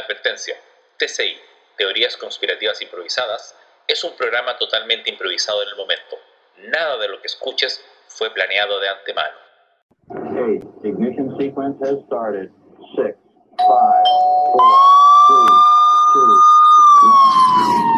Advertencia. TCI, Teorías Conspirativas Improvisadas, es un programa totalmente improvisado en el momento. Nada de lo que escuches fue planeado de antemano. Okay, ignition sequence has started. Six, five, four, three, two, Y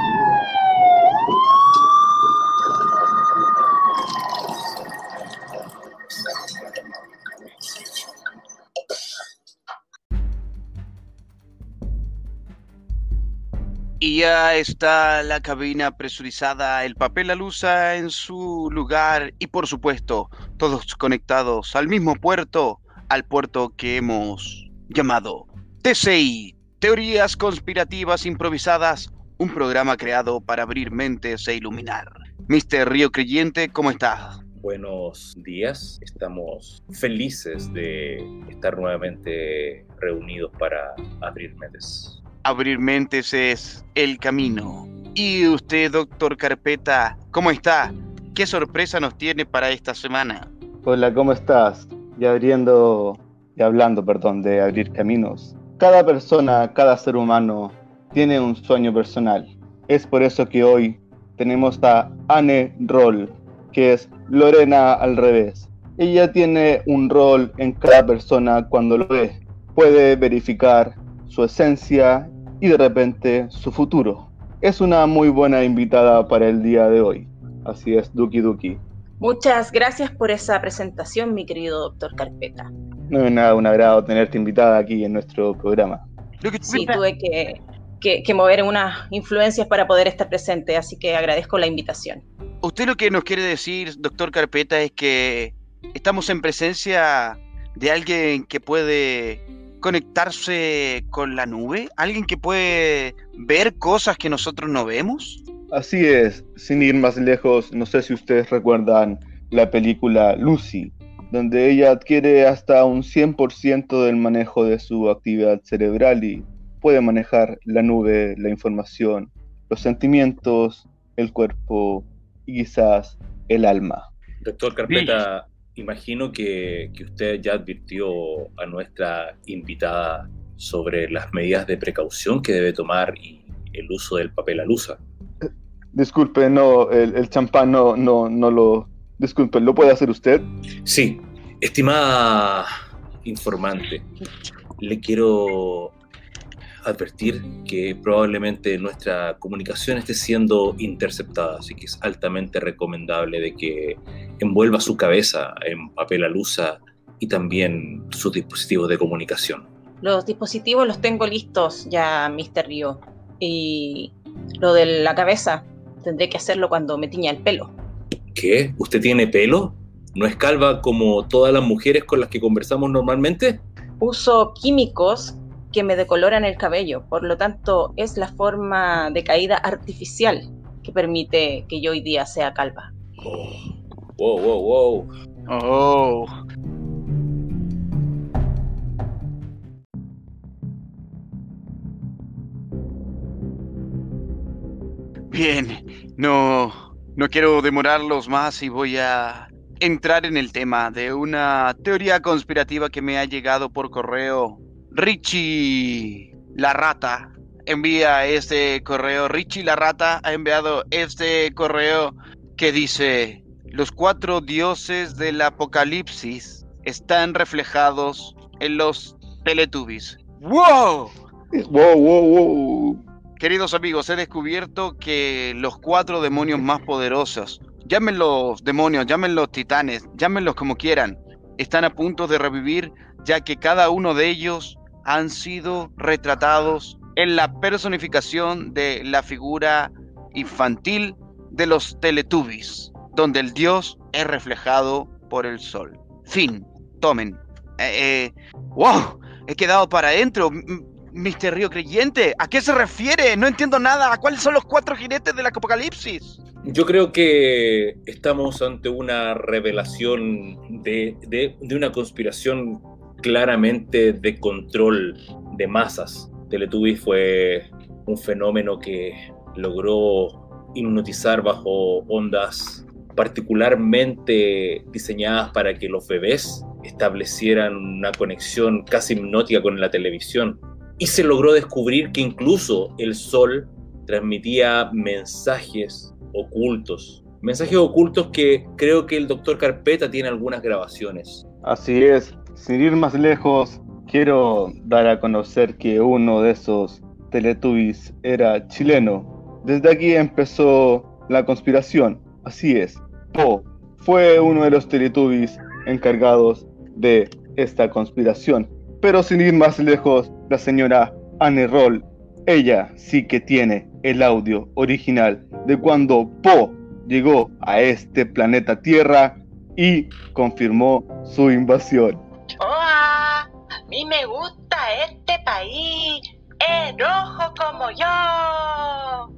ya está la cabina presurizada, el papel alusa en su lugar y por supuesto todos conectados al mismo puerto, al puerto que hemos llamado TCI, Teorías Conspirativas Improvisadas, un programa creado para abrir mentes e iluminar. Mr. Río Creyente, ¿cómo está? Buenos días, estamos felices de estar nuevamente reunidos para abrir mentes. Abrir mentes es el camino. Y usted, doctor Carpeta, ¿cómo está? ¿Qué sorpresa nos tiene para esta semana? Hola, ¿cómo estás? Y abriendo, y hablando, perdón, de abrir caminos. Cada persona, cada ser humano tiene un sueño personal. Es por eso que hoy tenemos a Anne Roll, que es Lorena al revés. Ella tiene un rol en cada persona cuando lo ve. Puede verificar su esencia y de repente su futuro. Es una muy buena invitada para el día de hoy. Así es, Duki Duki. Muchas gracias por esa presentación, mi querido doctor Carpeta. No es nada un agrado tenerte invitada aquí en nuestro programa. Sí, tuve que, que, que mover unas influencias para poder estar presente, así que agradezco la invitación. Usted lo que nos quiere decir, doctor Carpeta, es que estamos en presencia de alguien que puede conectarse con la nube? ¿Alguien que puede ver cosas que nosotros no vemos? Así es, sin ir más lejos, no sé si ustedes recuerdan la película Lucy, donde ella adquiere hasta un 100% del manejo de su actividad cerebral y puede manejar la nube, la información, los sentimientos, el cuerpo y quizás el alma. Doctor Carpeta, imagino que, que, usted ya advirtió a nuestra invitada sobre las medidas de precaución que debe tomar y el uso del papel alusa. Disculpe, no, el, el champán no, no, no lo... Disculpe, ¿lo puede hacer usted? Sí, estimada informante, le quiero advertir que probablemente nuestra comunicación esté siendo interceptada, así que es altamente recomendable de que envuelva su cabeza en papel alusa y también sus dispositivos de comunicación. Los dispositivos los tengo listos ya, Mr. Río. Y lo de la cabeza, tendré que hacerlo cuando me tiña el pelo. ¿Qué? ¿Usted tiene pelo? ¿No es calva como todas las mujeres con las que conversamos normalmente? Uso químicos que me decoloran el cabello, por lo tanto es la forma de caída artificial que permite que yo hoy día sea calva. Oh. Wow, wow, wow. Oh. Bien, no, no quiero demorarlos más y voy a entrar en el tema de una teoría conspirativa que me ha llegado por correo. Richie la rata envía este correo. Richie la rata ha enviado este correo que dice, los cuatro dioses del apocalipsis están reflejados en los Teletubbies. ¡Wow! ¡Wow, wow, wow! Queridos amigos, he descubierto que los cuatro demonios más poderosos, llámenlos demonios, llámenlos titanes, llámenlos como quieran, están a punto de revivir ya que cada uno de ellos han sido retratados en la personificación de la figura infantil de los Teletubbies, donde el dios es reflejado por el sol. Fin, tomen. Eh, eh, ¡Wow! He quedado para adentro. Mister Río Creyente, ¿a qué se refiere? No entiendo nada. ¿Cuáles son los cuatro jinetes del apocalipsis? Yo creo que estamos ante una revelación de una conspiración claramente de control de masas. Teletubbies fue un fenómeno que logró hipnotizar bajo ondas particularmente diseñadas para que los bebés establecieran una conexión casi hipnótica con la televisión y se logró descubrir que incluso el sol transmitía mensajes ocultos. Mensajes ocultos que creo que el doctor Carpeta tiene algunas grabaciones. Así es, sin ir más lejos, quiero dar a conocer que uno de esos Teletubbies era chileno. Desde aquí empezó la conspiración. Así es, Po fue uno de los Teletubbies encargados de esta conspiración. Pero sin ir más lejos, la señora Anne Roll, ella sí que tiene el audio original de cuando Po llegó a este planeta Tierra y confirmó su invasión. Me gusta este país. Es rojo como yo.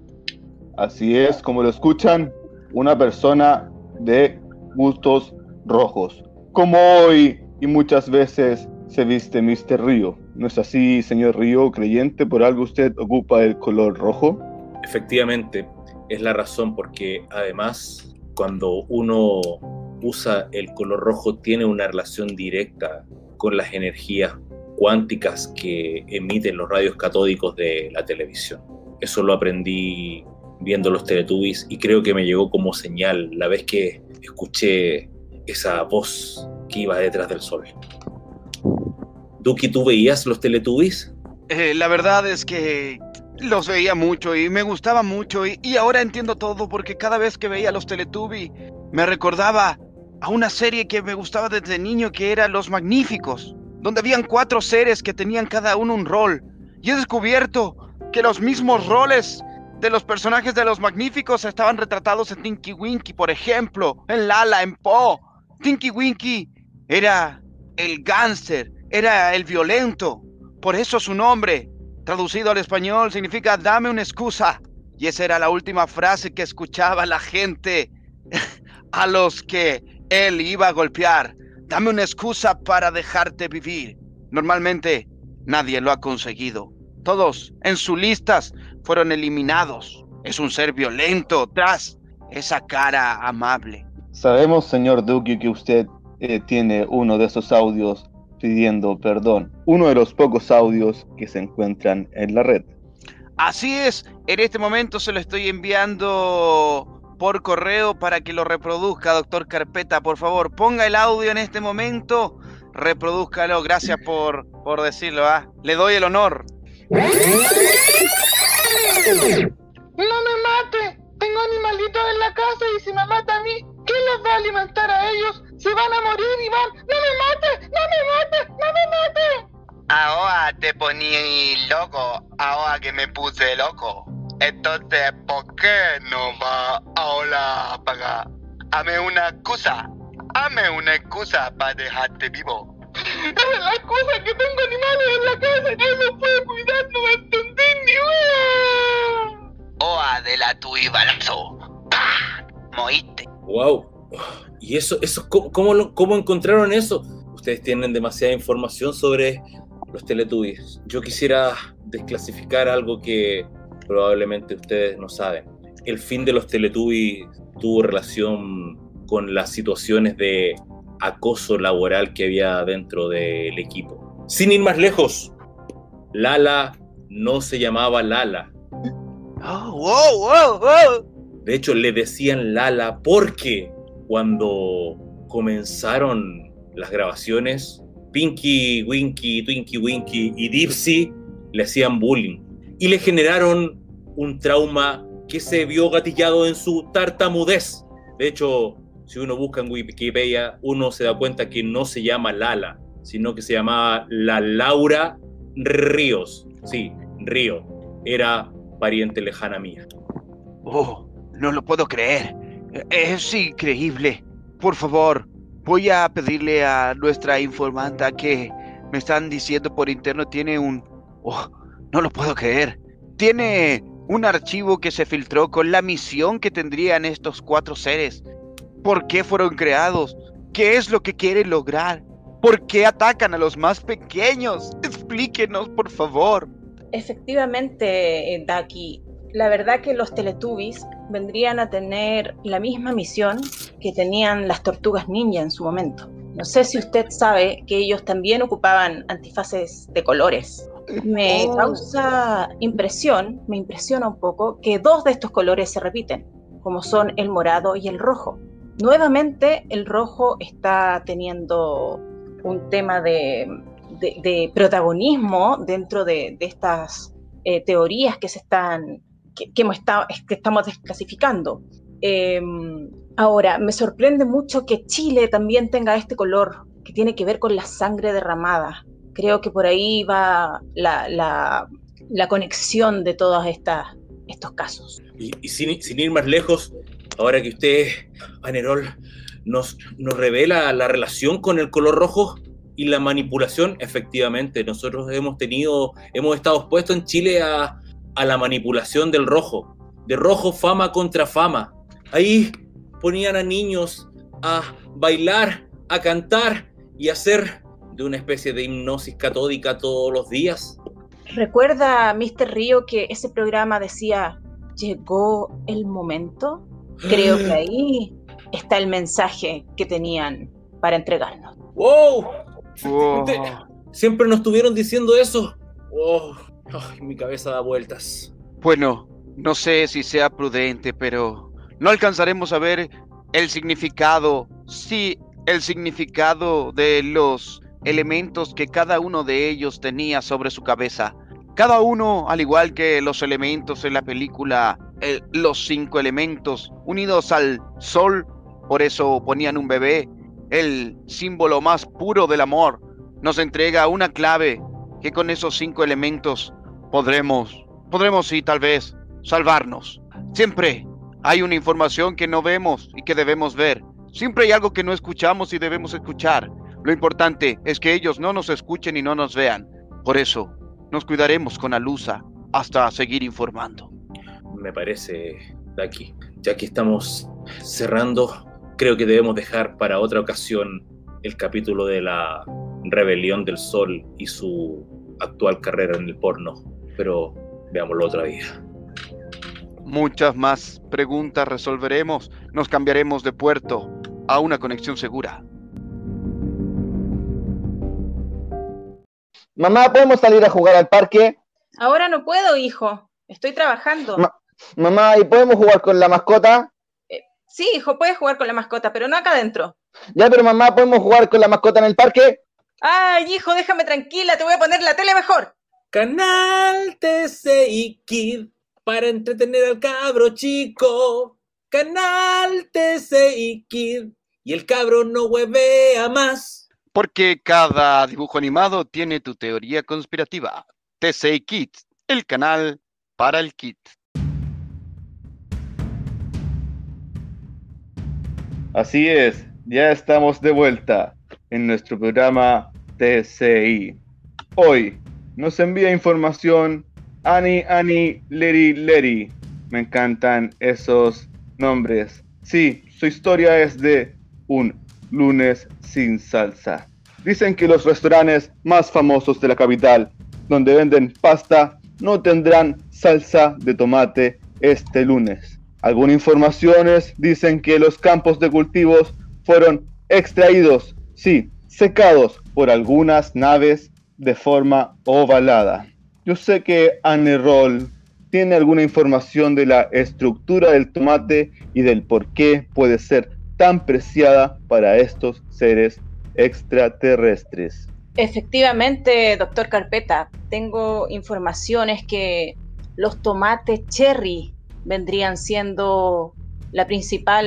Así es, como lo escuchan, una persona de gustos rojos. Como hoy y muchas veces se viste Mr. Río. ¿No es así, señor Río, creyente? ¿Por algo usted ocupa el color rojo? Efectivamente, es la razón porque además cuando uno usa el color rojo tiene una relación directa con las energías cuánticas que emiten los radios catódicos de la televisión. Eso lo aprendí viendo los Teletubbies y creo que me llegó como señal la vez que escuché esa voz que iba detrás del sol. Duki, ¿tú veías los Teletubbies? Eh, la verdad es que los veía mucho y me gustaba mucho y, y ahora entiendo todo porque cada vez que veía los Teletubbies me recordaba a una serie que me gustaba desde niño que era Los Magníficos, donde habían cuatro seres que tenían cada uno un rol. Y he descubierto que los mismos roles de los personajes de Los Magníficos estaban retratados en Tinky Winky, por ejemplo, en Lala, en Po. Tinky Winky era el gánster, era el violento. Por eso su nombre, traducido al español, significa dame una excusa. Y esa era la última frase que escuchaba la gente a los que él iba a golpear. Dame una excusa para dejarte vivir. Normalmente nadie lo ha conseguido. Todos en sus listas fueron eliminados. Es un ser violento tras esa cara amable. Sabemos, señor Duque, que usted eh, tiene uno de esos audios pidiendo perdón. Uno de los pocos audios que se encuentran en la red. Así es, en este momento se lo estoy enviando por correo para que lo reproduzca, doctor Carpeta. Por favor, ponga el audio en este momento, reproduzcalo. Gracias por, por decirlo. ¿ah? Le doy el honor. No me mate. Tengo animalitos en la casa y si me mata a mí, ¿quién los va a alimentar a ellos? Se van a morir y van. ¡No me mate! ¡No me mate! ¡No me mate! Ahora te poní loco, ahora que me puse loco. Entonces, ¿por qué no va ahora para Hame una excusa. Hame una excusa para dejarte vivo. Es la excusa que tengo animales en la casa y no los puedo cuidar, no me entendí ni una. Oa de la tu y balazo. ¡Pah! Moíste. ¡Wow! ¿Y eso, eso cómo, cómo, lo- cómo encontraron eso? Ustedes tienen demasiada información sobre los Teletubbies. Yo quisiera desclasificar algo que probablemente ustedes no saben. El fin de los Teletubbies tuvo relación con las situaciones de acoso laboral que había dentro del equipo. Sin ir más lejos, Lala no se llamaba Lala. Oh, wow, wow, wow. De hecho, le decían Lala porque cuando comenzaron las grabaciones, Pinky, Winky, Twinky, Winky y Dipsy le hacían bullying y le generaron un trauma que se vio gatillado en su tartamudez. De hecho, si uno busca en Wikipedia, uno se da cuenta que no se llama Lala, sino que se llamaba la Laura Ríos. Sí, Río. Era pariente lejana mía. Oh, no lo puedo creer. Es increíble. Por favor, voy a pedirle a nuestra informanta que me están diciendo por interno tiene un... Oh, no lo puedo creer. Tiene un archivo que se filtró con la misión que tendrían estos cuatro seres. ¿Por qué fueron creados? ¿Qué es lo que quieren lograr? ¿Por qué atacan a los más pequeños? Explíquenos, por favor. Efectivamente, eh, Daki, la verdad que los Teletubbies vendrían a tener la misma misión que tenían las tortugas ninja en su momento. No sé si usted sabe que ellos también ocupaban antifaces de colores. Me Oh. causa impresión, me impresiona un poco que dos de estos colores se repiten, como son el morado y el rojo. Nuevamente el rojo está teniendo un tema de, de- de protagonismo dentro de, de estas eh, teorías que se están que, que hemos estado- que estamos desclasificando. Eh, ahora, me sorprende mucho que Chile también tenga este color que tiene que ver con la sangre derramada. Creo que por ahí va la, conexión de todos estos casos. Y, sin ir más lejos, ahora que usted, Anerol, nos, nos revela la relación con el color rojo y la manipulación, efectivamente, nosotros hemos tenido, hemos estado expuestos en Chile a, a la manipulación del rojo, de rojo fama contra fama. Ahí ponían a niños a bailar, a cantar y a hacer de una especie de hipnosis catódica todos los días. ¿Recuerda, Mr. Río, que ese programa decía, llegó el momento? Creo que ahí está el mensaje que tenían para entregarnos. ¡Wow! Oh, Siempre nos estuvieron diciendo eso. Oh, ay, mi cabeza da vueltas. Bueno, no sé si sea prudente, pero no alcanzaremos a ver el significado, sí, el significado de los elementos que cada uno de ellos tenía sobre su cabeza. Cada uno, al igual que los elementos en la película, eh, los cinco elementos unidos al sol, por eso ponían un bebé, el símbolo más puro del amor, nos entrega una clave que con esos cinco elementos podremos, podremos sí tal vez salvarnos. Siempre hay una información que no vemos y que debemos ver. Siempre hay algo que no escuchamos y debemos escuchar. Lo importante es que ellos no nos escuchen y no nos vean. Por eso, nos cuidaremos con Alusa hasta seguir informando. Me parece, Daki. Ya que estamos cerrando, creo que debemos dejar para otra ocasión el capítulo de la rebelión del sol y su actual carrera en el porno. Pero veámoslo otra día. Muchas más preguntas resolveremos. Nos cambiaremos de puerto a una conexión segura. Mamá, ¿podemos salir a jugar al parque? Ahora no puedo, hijo. Estoy trabajando. Ma- Mamá, ¿y podemos jugar con la mascota? Sí, hijo, puedes jugar con la mascota, pero no acá adentro. Ya, pero mamá, ¿podemos jugar con la mascota en el parque? Ay, hijo, déjame tranquila, te voy a poner la tele mejor. Canal TCI Kid para entretener al cabro chico. Canal TCI Kid y el cabro no huevea más. Porque cada dibujo animado tiene tu teoría conspirativa. TCI Kids, el canal para el kit. Así es, ya estamos de vuelta en nuestro programa TCI. Hoy nos envía información Ani Ani Leri Leri. Me encantan esos nombres. Sí, su historia es de un lunes sin salsa. Dicen que los restaurantes más famosos de la capital, donde venden pasta, no tendrán salsa de tomate este lunes. Algunas informaciones dicen que los campos de cultivos fueron extraídos, sí, secados por algunas naves de forma ovalada. Yo sé que Anne Roll tiene alguna información de la estructura del tomate y del por qué puede ser tan preciada para estos seres extraterrestres. Efectivamente, doctor Carpeta, tengo informaciones que los tomates cherry vendrían siendo la principal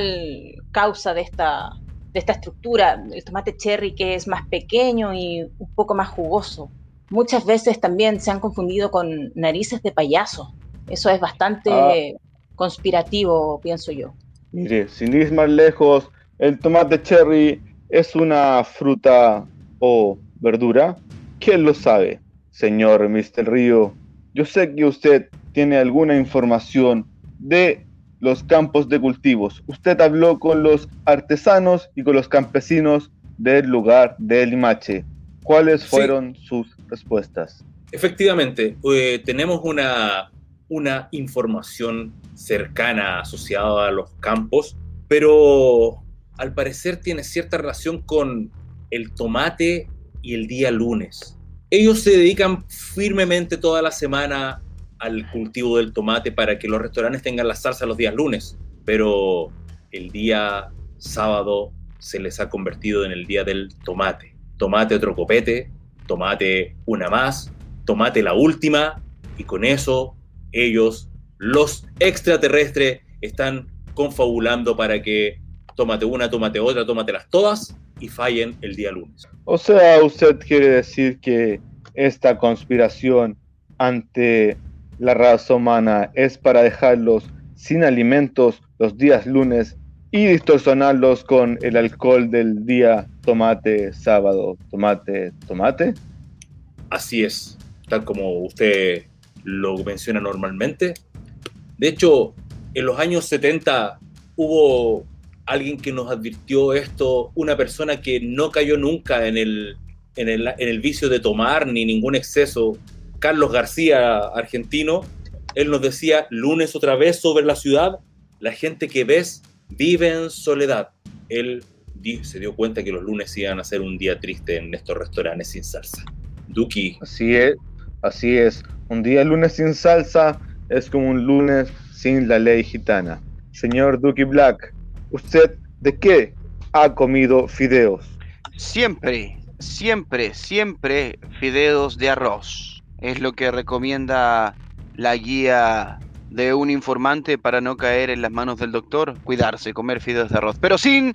causa de esta, de esta estructura. El tomate cherry que es más pequeño y un poco más jugoso. Muchas veces también se han confundido con narices de payaso. Eso es bastante Ah. conspirativo, pienso yo. Mire, sin ir más lejos, el tomate cherry es una fruta o verdura. ¿Quién lo sabe, señor Mr. Río? Yo sé que usted tiene alguna información de los campos de cultivos. Usted habló con los artesanos y con los campesinos del lugar de Limache. ¿Cuáles Sí. fueron sus respuestas? Efectivamente, eh, tenemos una, una información cercana asociada a los campos, pero al parecer tiene cierta relación con el tomate y el día lunes. ellos se dedican firmemente toda la semana al cultivo del tomate para que los restaurantes tengan la salsa los días lunes, pero el día sábado se les ha convertido en el día del tomate. Tomate otro copete, tomate una más, tomate la última, y con eso ellos, los extraterrestres, están confabulando para que tómate una, tómate otra, tómatelas todas y fallen el día lunes. O sea, usted quiere decir que esta conspiración ante la raza humana es para dejarlos sin alimentos los días lunes y distorsionarlos con el alcohol del día tomate, sábado, tomate, tomate. Así es, tal como usted lo menciona normalmente. De hecho, en los años 70 hubo alguien que nos advirtió esto, una persona que no cayó nunca en el, en el, en el vicio de tomar ni ningún exceso, Carlos García, argentino, él nos decía, lunes otra vez sobre la ciudad, la gente que ves vive en soledad. Él se dio cuenta que los lunes iban a ser un día triste en estos restaurantes sin salsa. Duki, Así es, así es. Un día lunes sin salsa es como un lunes sin la ley gitana. Señor Ducky Black, ¿usted de qué ha comido fideos? Siempre, siempre, siempre fideos de arroz. Es lo que recomienda la guía de un informante para no caer en las manos del doctor. Cuidarse, comer fideos de arroz. Pero sin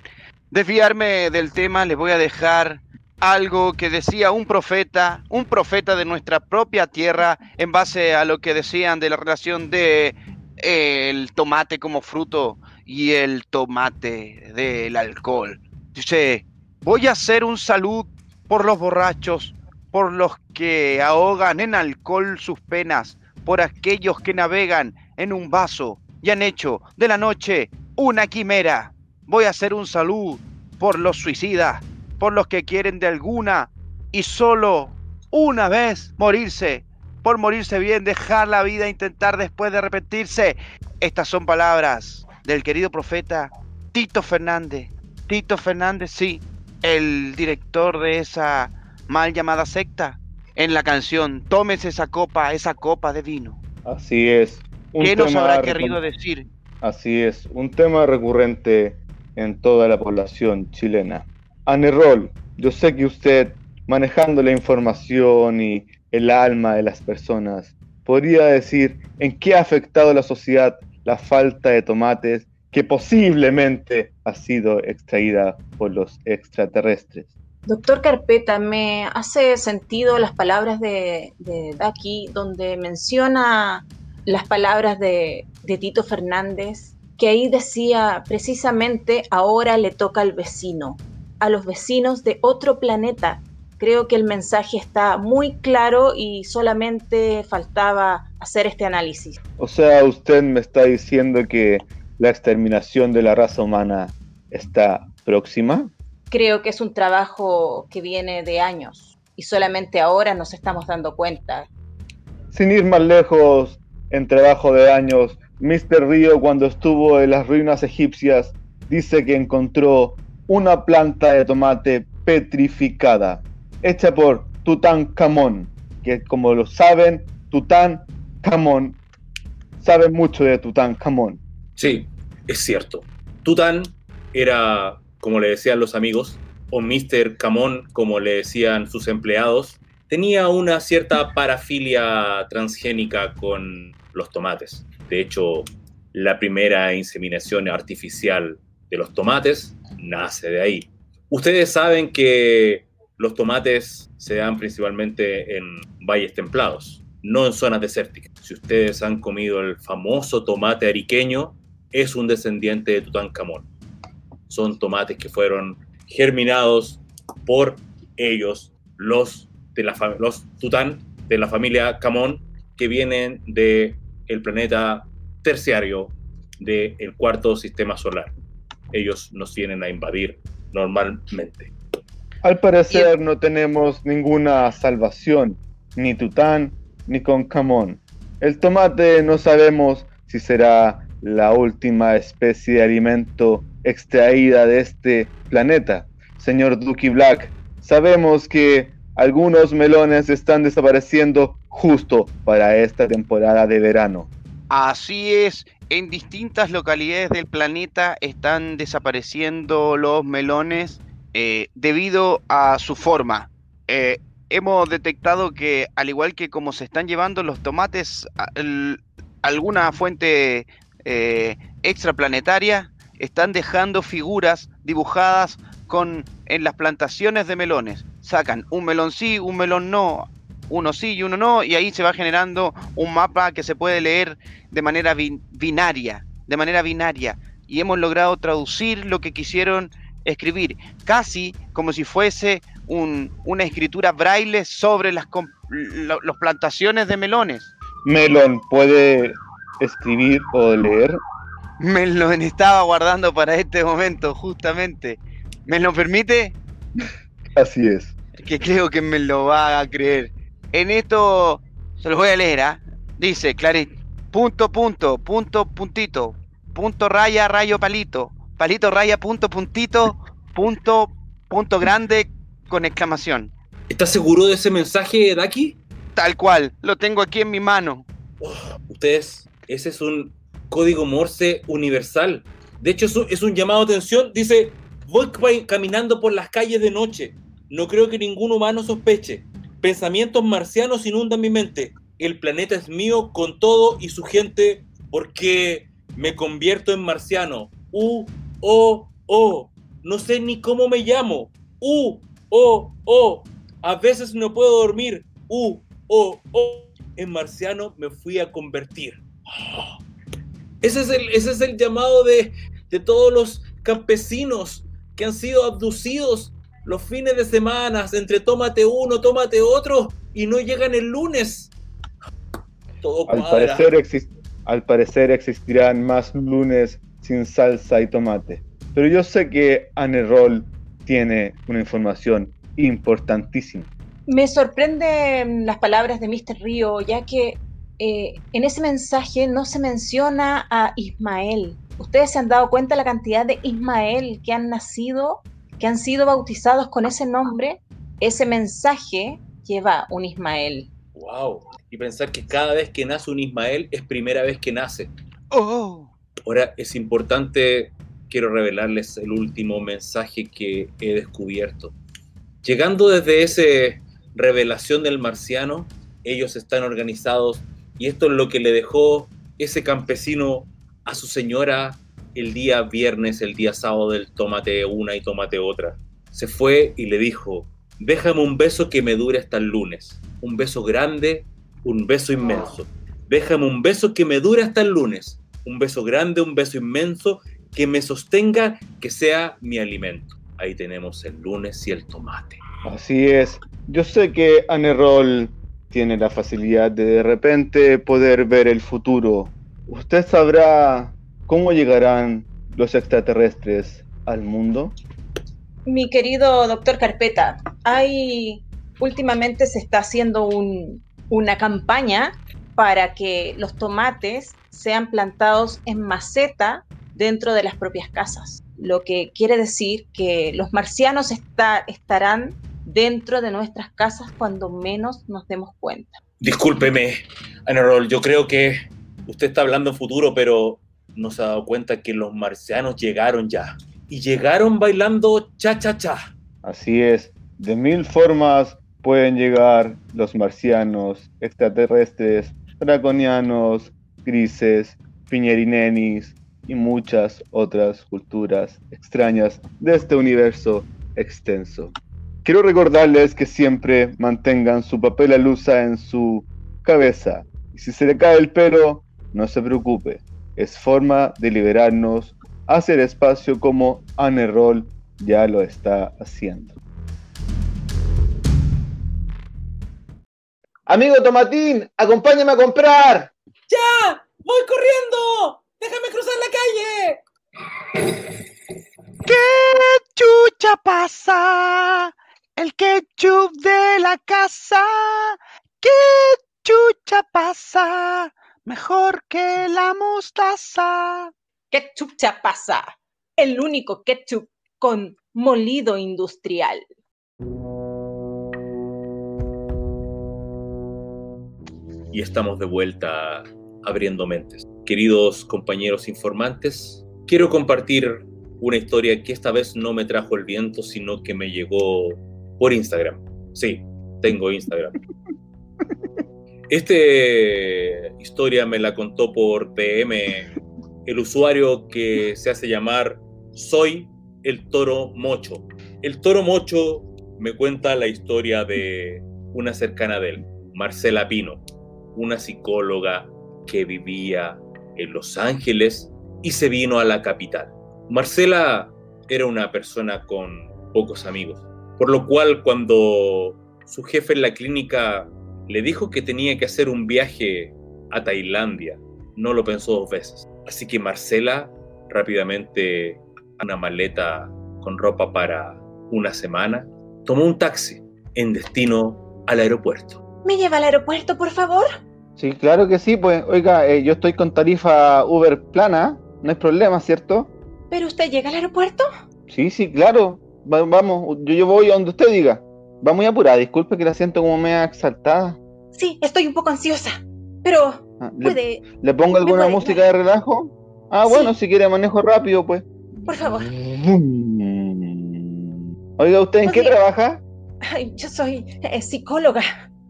desviarme del tema, les voy a dejar algo que decía un profeta, un profeta de nuestra propia tierra, en base a lo que decían de la relación de el tomate como fruto y el tomate del alcohol. Dice, voy a hacer un salud por los borrachos, por los que ahogan en alcohol sus penas, por aquellos que navegan en un vaso y han hecho de la noche una quimera. Voy a hacer un salud por los suicidas, por los que quieren de alguna y solo una vez morirse, por morirse bien, dejar la vida e intentar después de arrepentirse. Estas son palabras del querido profeta Tito Fernández. Tito Fernández, sí, el director de esa mal llamada secta, en la canción Tómese esa copa, esa copa de vino. Así es. un ¿Qué nos habrá querido decir? Así es, un tema recurrente en toda la población chilena. Anerol, yo sé que usted, manejando la información y el alma de las personas, podría decir en qué ha afectado a la sociedad la falta de tomates que posiblemente ha sido extraída por los extraterrestres. Doctor Carpeta, me hace sentido las palabras de, de Daki, donde menciona las palabras de, de Tito Fernández, que ahí decía precisamente ahora le toca al vecino, a los vecinos de otro planeta. Creo que el mensaje está muy claro y solamente faltaba hacer este análisis. O sea, usted me está diciendo que la exterminación de la raza humana está próxima. Creo que es un trabajo que viene de años y solamente ahora nos estamos dando cuenta. Sin ir más lejos, en trabajo de años, Mr. Río cuando estuvo en las ruinas egipcias dice que encontró una planta de tomate petrificada, hecha por Tutankamón, que como lo saben, Tutankamón sabe mucho de Tutankamón. Sí, es cierto. Tután era, como le decían los amigos, o Mr. Camón, como le decían sus empleados, tenía una cierta parafilia transgénica con los tomates. De hecho, la primera inseminación artificial de los tomates nace de ahí. Ustedes saben que los tomates se dan principalmente en valles templados, no en zonas desérticas. Si ustedes han comido el famoso tomate ariqueño, es un descendiente de Tutankamón. Son tomates que fueron germinados por ellos, los de la los Tután de la familia Camón, que vienen de el planeta terciario del cuarto sistema solar. Ellos nos vienen a invadir normalmente. Al parecer no tenemos ninguna salvación, ni Tután ni con Camón. El tomate no sabemos si será la última especie de alimento extraída de este planeta. Señor Ducky Black, sabemos que algunos melones están desapareciendo justo para esta temporada de verano. Así es, en distintas localidades del planeta están desapareciendo los melones eh, debido a su forma. Eh, hemos detectado que al igual que como se están llevando los tomates alguna fuente eh, extraplanetaria, están dejando figuras dibujadas con en las plantaciones de melones. Sacan un melón sí, un melón no, uno sí y uno no, y ahí se va generando un mapa que se puede leer de manera bin- binaria, de manera binaria. Y hemos logrado traducir lo que quisieron escribir, casi como si fuese un- una escritura braille sobre las lo- los plantaciones de melones. Melon puede escribir o leer. Me lo estaba guardando para este momento, justamente. ¿Me lo permite? Así es. que creo que me lo va a creer. En esto se los voy a leer, ¿ah? Dice, Claret, punto, punto, punto, puntito, punto, raya, rayo, palito, palito, raya, punto, puntito, punto, punto grande con exclamación. ¿Estás seguro de ese mensaje, Daki? Tal cual, lo tengo aquí en mi mano. Ustedes, ese es un código Morse universal. De hecho, es un, es un llamado de atención. Dice, voy ca- caminando por las calles de noche. No creo que ningún humano sospeche. Pensamientos marcianos inundan mi mente. El planeta es mío con todo y su gente porque me convierto en marciano. U, O, O. No sé ni cómo me llamo. U, O, O. A veces no puedo dormir. U, O, O. En marciano me fui a convertir. Ese es el, ese es el llamado de, de todos los campesinos que han sido abducidos los fines de semana entre tómate uno, tómate otro y no llegan el lunes. Todo Al cuadra. parecer, al parecer existirán más lunes sin salsa y tomate. Pero yo sé que Anerol tiene una información importantísima. Me sorprenden las palabras de Mr. Río, ya que eh, en ese mensaje no se menciona a Ismael. ¿Ustedes se han dado cuenta la cantidad de Ismael que han nacido, que han sido bautizados con ese nombre? Ese mensaje lleva un Ismael. Wow. Y pensar que cada vez que nace un Ismael es primera vez que nace. Oh, Ahora es importante, quiero revelarles el último mensaje que he descubierto. Llegando desde esa revelación del marciano, ellos están organizados y esto es lo que le dejó ese campesino a su señora el día viernes, el día sábado del tómate una y tómate otra. Se fue y le dijo, déjame un beso que me dure hasta el lunes. Un beso grande, un beso inmenso. Déjame un beso que me dure hasta el lunes. Un beso grande, un beso inmenso que me sostenga, que sea mi alimento. Ahí tenemos el lunes y el tomate. Así es. Yo sé que Anerol tiene la facilidad de de repente poder ver el futuro. ¿Usted sabrá cómo llegarán los extraterrestres al mundo? Mi querido doctor Carpeta, hay últimamente se está haciendo un- una campaña para que los tomates sean plantados en maceta dentro de las propias casas, lo que quiere decir que los marcianos está- estarán dentro de nuestras casas cuando menos nos demos cuenta. Discúlpeme, Anarol, yo creo que usted está hablando en futuro, pero no se ha dado cuenta que los marcianos llegaron ya. Y llegaron bailando cha-cha-cha. Así es. De mil formas pueden llegar los marcianos, extraterrestres, draconianos, grises, piñerinenis y muchas otras culturas extrañas de este universo extenso. Quiero recordarles que siempre mantengan su papel alusa en su cabeza. Y si se le cae el pelo, no se preocupe. Es forma de liberarnos hacia el espacio como Anerol ya lo está haciendo. Amigo Tomatín, acompáñame a comprar. ¡Ya! ¡Voy corriendo! ¡Déjame cruzar la calle! ¿Qué chucha pasa? El ketchup de la casa. ¿Qué chucha pasa? mejor que la mostaza. Ketchup Chapasa, el único ketchup con molido industrial. Y estamos de vuelta abriendo mentes. Queridos compañeros informantes, quiero compartir una historia que esta vez no me trajo el viento, sino que me llegó por Instagram. Sí, tengo Instagram. Esta historia me la contó por PM el usuario que se hace llamar Soy el Toro Mocho. El Toro Mocho me cuenta la historia de una cercana de él, Marcela Pino, una psicóloga que vivía en Los Ángeles y se vino a la capital. Marcela era una persona con pocos amigos, por lo cual cuando su jefe en la clínica le dijo que tenía que hacer un viaje a Tailandia. No lo pensó dos veces. Así que Marcela rápidamente una maleta con ropa para una semana, tomó un taxi en destino al aeropuerto. ¿Me lleva al aeropuerto, por favor? Sí, claro que sí, pues, oiga, eh, yo estoy con tarifa Uber plana, no hay problema, ¿cierto? ¿Pero usted llega al aeropuerto? Sí, sí, claro. Va- vamos, yo, yo voy a donde usted diga. Va muy apurada, disculpe que la siento como media exaltada. Sí, estoy un poco ansiosa. Pero Ah, ¿Le, puede, le pongo alguna puede música de relajo? Ah, Sí. bueno, si quiere manejo rápido, pues. por favor. Oiga, ¿usted en qué trabaja? Ay, yo soy eh, psicóloga.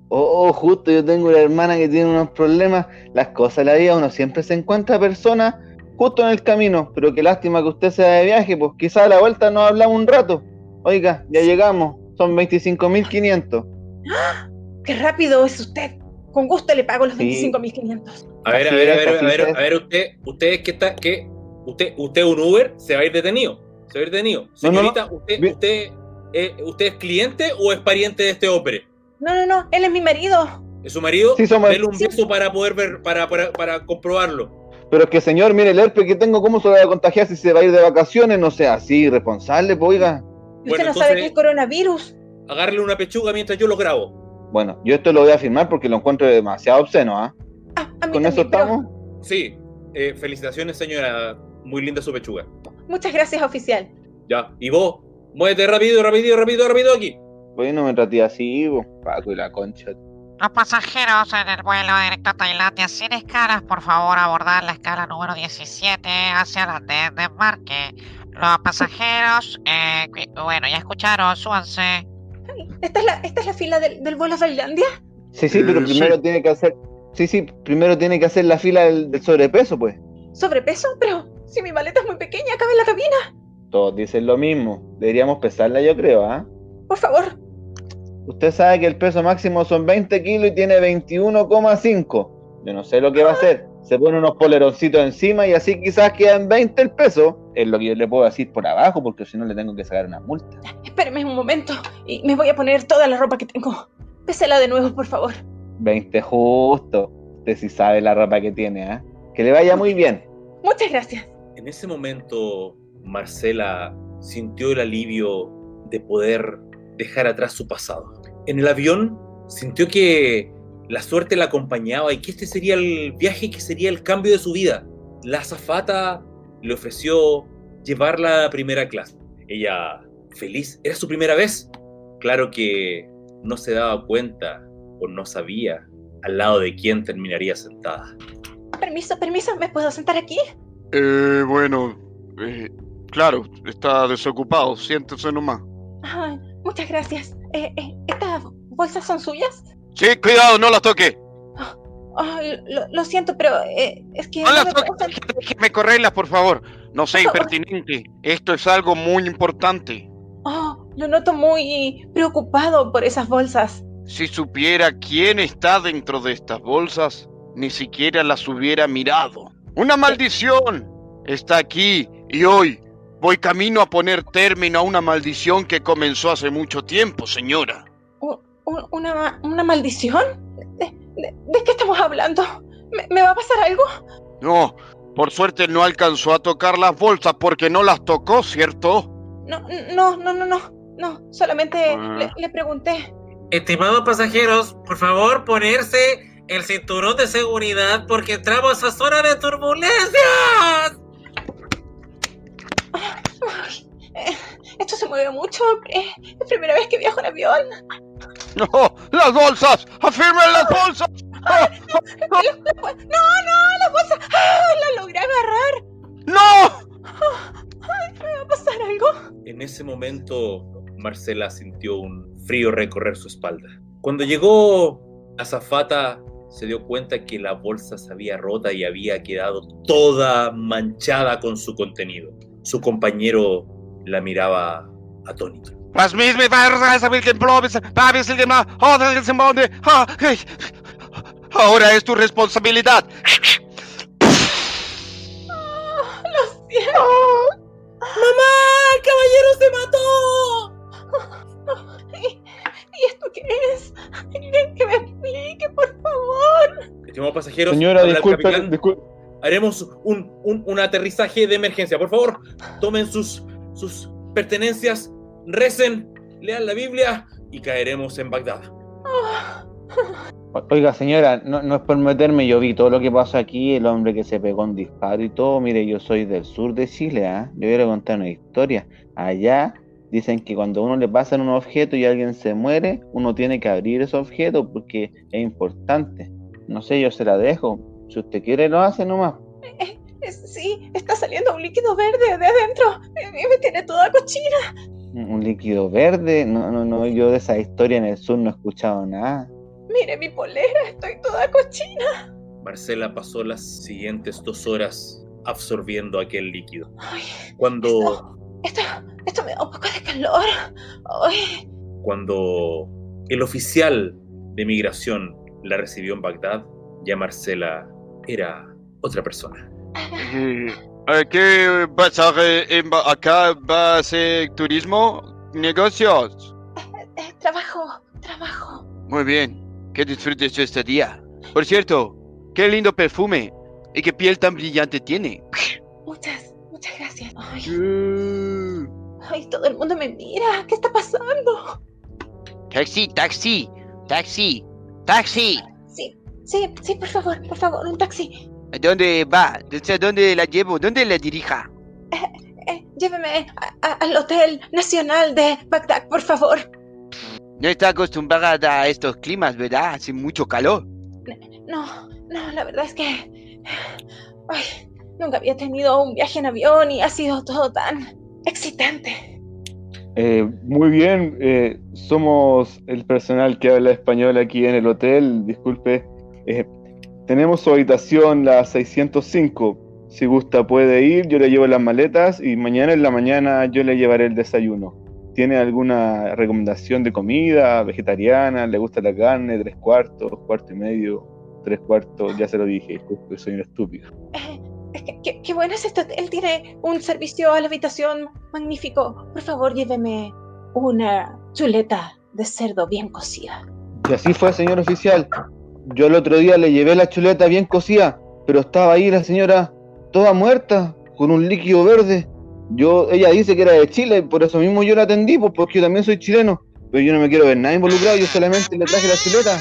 Oh, oh, justo, yo tengo una hermana que tiene unos problemas. Las cosas de la vida, uno siempre se encuentra personas justo en el camino. Pero qué lástima que usted sea de viaje, pues quizás a la vuelta nos hablamos un rato. Oiga, ya llegamos. Son 25.500. ¡Qué rápido es usted! Con gusto le pago los Sí. 25.500. A ver, a ver, a ver, a ver, a ver, usted, usted es que está, que usted, usted un Uber se va a ir detenido, se va a ir detenido. No, no, no. Señorita, usted, usted, eh, usted es cliente o es pariente de este hombre? No, no, no, él es mi marido. ¿Es su marido? Sí, somos- Dele un Sí. beso para poder ver, para, para, para comprobarlo. Pero es que, señor, mire el herpes que tengo, ¿cómo se lo va a contagiar si se va a ir de vacaciones? No sea así, responsable, pues, oiga. Bueno, usted no sabe que es coronavirus. Agárrele una pechuga mientras yo lo grabo. Bueno, yo esto lo voy a firmar porque lo encuentro demasiado obsceno, ¿ah? Ah, a mí ¿Con eso pero estamos? Sí, eh, felicitaciones, señora. Muy linda su pechuga. muchas gracias, oficial. Ya, y vos, muévete rápido, rápido, rápido, rápido aquí. Pues no me traté así, po. Paco y la concha. Los pasajeros en el vuelo directo a Tailandia sin escalas, por favor, abordar la escala número 17 hacia la de de embarque. Los pasajeros, eh, bueno, ya escucharon, súbanse. ¿Esta es la, esta es la fila del, del vuelo a Tailandia? Sí, sí, pero primero sí. tiene que hacer. Sí, sí, primero tiene que hacer la fila del, del sobrepeso, pues. ¿Sobrepeso? Pero si mi maleta es muy pequeña, cabe en la cabina. Todos dicen lo mismo. Deberíamos pesarla, yo creo, ¿ah? Por favor. Usted sabe que el peso máximo son 20 kilos y tiene 21,5. Yo no sé lo que va a hacer. Se pone unos poleroncitos encima y así quizás queda en 20 el peso. Es lo que yo le puedo decir por abajo, porque si no le tengo que sacar una multa. Espéreme un momento y me voy a poner toda la ropa que tengo. Pésela de nuevo, por favor. 20 justo. Usted sí sabe la ropa que tiene, ¿ah? Que le vaya muy bien. Muchas gracias. En ese momento, Marcela sintió el alivio de poder dejar atrás su pasado. En el avión, sintió que la suerte la acompañaba y que este sería el viaje que sería el cambio de su vida. La azafata le ofreció llevarla a primera clase. Ella, feliz, era su primera vez. Claro que no se daba cuenta o no sabía al lado de quién terminaría sentada. Permiso, permiso, ¿me puedo sentar aquí? Eh, bueno, eh, claro, está desocupado, siéntese nomás. Ay, muchas gracias. Eh, eh, ¿Estas bolsas son suyas? Sí, cuidado, no las toque. Lo, lo siento, pero eh, es que No no las me correrlas, por favor. No sea favor. impertinente. Esto es algo muy importante. Oh, lo noto muy preocupado por esas bolsas. Si supiera quién está dentro de estas bolsas, ni siquiera las hubiera mirado. ¡Una maldición! Está aquí y hoy voy camino a poner término a una maldición que comenzó hace mucho tiempo, señora. ¿Una, una maldición? ¿De, qué estamos hablando? ¿Me, me va a pasar algo? No, por suerte no alcanzó a tocar las bolsas porque no las tocó, ¿cierto? No, no, no, no, no. No, solamente Ah. le, le pregunté. Estimados pasajeros, por favor ponerse el cinturón de seguridad porque entramos a zona de turbulencias. Eh, esto se mueve mucho. es primera vez que viajo en avión. No, las bolsas, afirmen las bolsas. ¡No, no! ¡La bolsa! ¡Ah! ¡La logré agarrar! ¡No! ¡Ay, ¿me va a pasar algo? En ese momento, Marcela sintió un frío recorrer su espalda. Cuando llegó la zafata, se dio cuenta que la bolsa se había rota y había quedado toda manchada con su contenido. Su compañero la miraba atónito. Was mich mit Weihnachten will Blobis, Babis, el demás, joder, el Simbonde. Ahora es tu responsabilidad. ¡Lo siento! ¡Mamá! ¡El caballero se mató! ¿Y, y esto qué es? Que me explique, por favor. Estimados pasajeros, Señora, disculpe. Haremos un, un- un aterrizaje de emergencia. Por favor, tomen sus, sus pertenencias, recen, lean la Biblia y caeremos en Bagdad. O- Oiga, señora, no, no es por meterme, yo vi todo lo que pasó aquí, el hombre que se pegó un disparo y todo. Mire, yo soy del sur de Chile, ¿ah? Yo quiero contar una historia. Allá dicen que cuando a uno le pasan un objeto y alguien se muere, uno tiene que abrir ese objeto porque es importante. No sé, yo se la dejo. Si usted quiere, lo hace nomás. Es- sí, está saliendo un líquido verde de adentro. Y me tiene toda cochina. Un líquido verde. No, no, no, yo de esa historia en el sur no he escuchado nada. Mire mi polera, estoy toda cochina. Marcela pasó las siguientes dos horas absorbiendo aquel líquido. Ay, Cuando, esto, esto me da un poco de calor. Ay, cuando el oficial de migración la recibió en Bagdad, ya Marcela era otra persona. Eh, ¿Qué pasa en Ba- acá? ¿Va a ser turismo? ¿Negocios? eh, trabajo, trabajo. Muy bien. Que disfrutes este día. Por cierto, qué lindo perfume. Y qué piel tan brillante tiene. Muchas, muchas gracias. Ay, Eh, ay, todo el mundo me mira. ¿Qué está pasando? Taxi, taxi, taxi, taxi. Sí, sí, sí, por favor, por favor, un taxi. ¿A dónde va? ¿Desde dónde la llevo? ¿Dónde la dirija? Eh, lléveme a- a- al Hotel Nacional de Bagdad, por favor. No está acostumbrada a estos climas, ¿verdad? Hace mucho calor. No, no, la verdad es que. Ay, nunca había tenido un viaje en avión y ha sido todo tan excitante. Eh, muy bien, eh, somos el personal que habla español aquí en el hotel. Disculpe, eh, tenemos su habitación, la 605. Si gusta, puede ir. Yo le llevo las maletas y mañana en la mañana yo le llevaré el desayuno. ¿Tiene alguna recomendación de comida vegetariana? ¿Le gusta la carne? ¿Tres cuartos? ¿Cuarto y medio? ¿Tres cuartos? Ya se lo dije, disculpe, soy un estúpido. Qué, qué- qué bueno es este hotel. Tiene un servicio a la habitación magnífico. Por favor, lléveme una chuleta de cerdo bien cocida. Y así fue, señor oficial. Yo el otro día le llevé la chuleta bien cocida, pero estaba ahí la señora toda muerta, con un líquido verde. Yo, ella dice que era de Chile, por eso mismo yo la atendí, pues porque yo también soy chileno. Pero yo no me quiero ver nada involucrado, yo solamente le traje la chuleta.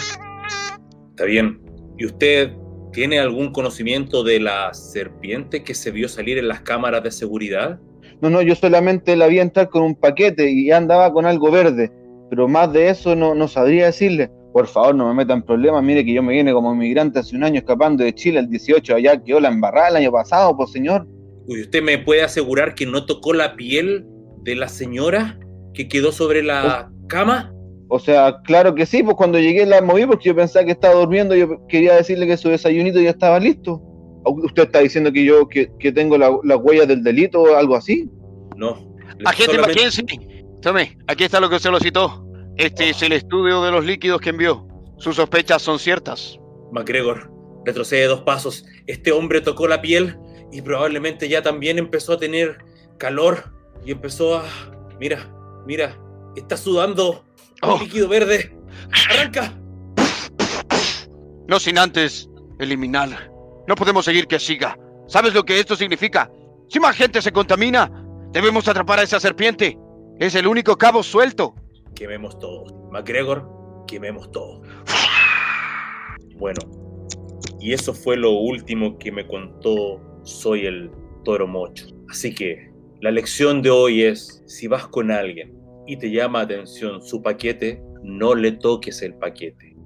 Está bien. ¿Y usted tiene algún conocimiento de la serpiente que se vio salir en las cámaras de seguridad? No, no, yo solamente la vi entrar con un paquete y andaba con algo verde. Pero más de eso no, no sabría decirle. Por favor, no me metan problemas. Mire que yo me vine como inmigrante hace un año escapando de Chile el 18. Allá quedó la embarrada el año pasado, pues señor. ¿Y usted me puede asegurar que no tocó la piel de la señora que quedó sobre la cama? O sea, claro que sí, pues cuando llegué la moví porque yo pensaba que estaba durmiendo, yo quería decirle que su desayunito ya estaba listo. ¿U- ¿Usted está diciendo que yo que, que tengo la- las huellas del delito o algo así? No. Agente solamente- Mackenzie, tome, aquí está lo que se lo citó. Este es el estudio de los líquidos que envió. Sus sospechas son ciertas. MacGregor, retrocede dos pasos. Este hombre tocó la piel y probablemente ya también empezó a tener calor y empezó a... Mira, mira, está sudando Oh. un líquido verde. ¡Arranca! No sin antes eliminar. No podemos seguir que siga. ¿Sabes lo que esto significa? Si más gente se contamina, debemos atrapar a esa serpiente. Es el único cabo suelto quememos todos. McGregor, quememos todos. Bueno, y eso fue lo último que me contó Soy el Toro Mocho. Así que la lección de hoy es, si vas con alguien y te llama atención su paquete, no le toques el paquete.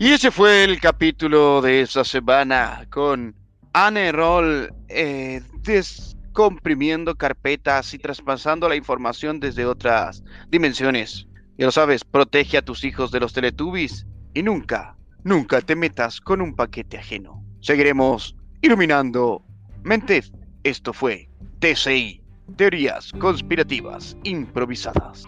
Y ese fue el capítulo de esta semana con Anne Roll eh, descomprimiendo carpetas y traspasando la información desde otras dimensiones. Ya lo sabes, protege a tus hijos de los Teletubbies y nunca, nunca te metas con un paquete ajeno. Seguiremos iluminando mentes. Esto fue TCI, Teorías Conspirativas Improvisadas.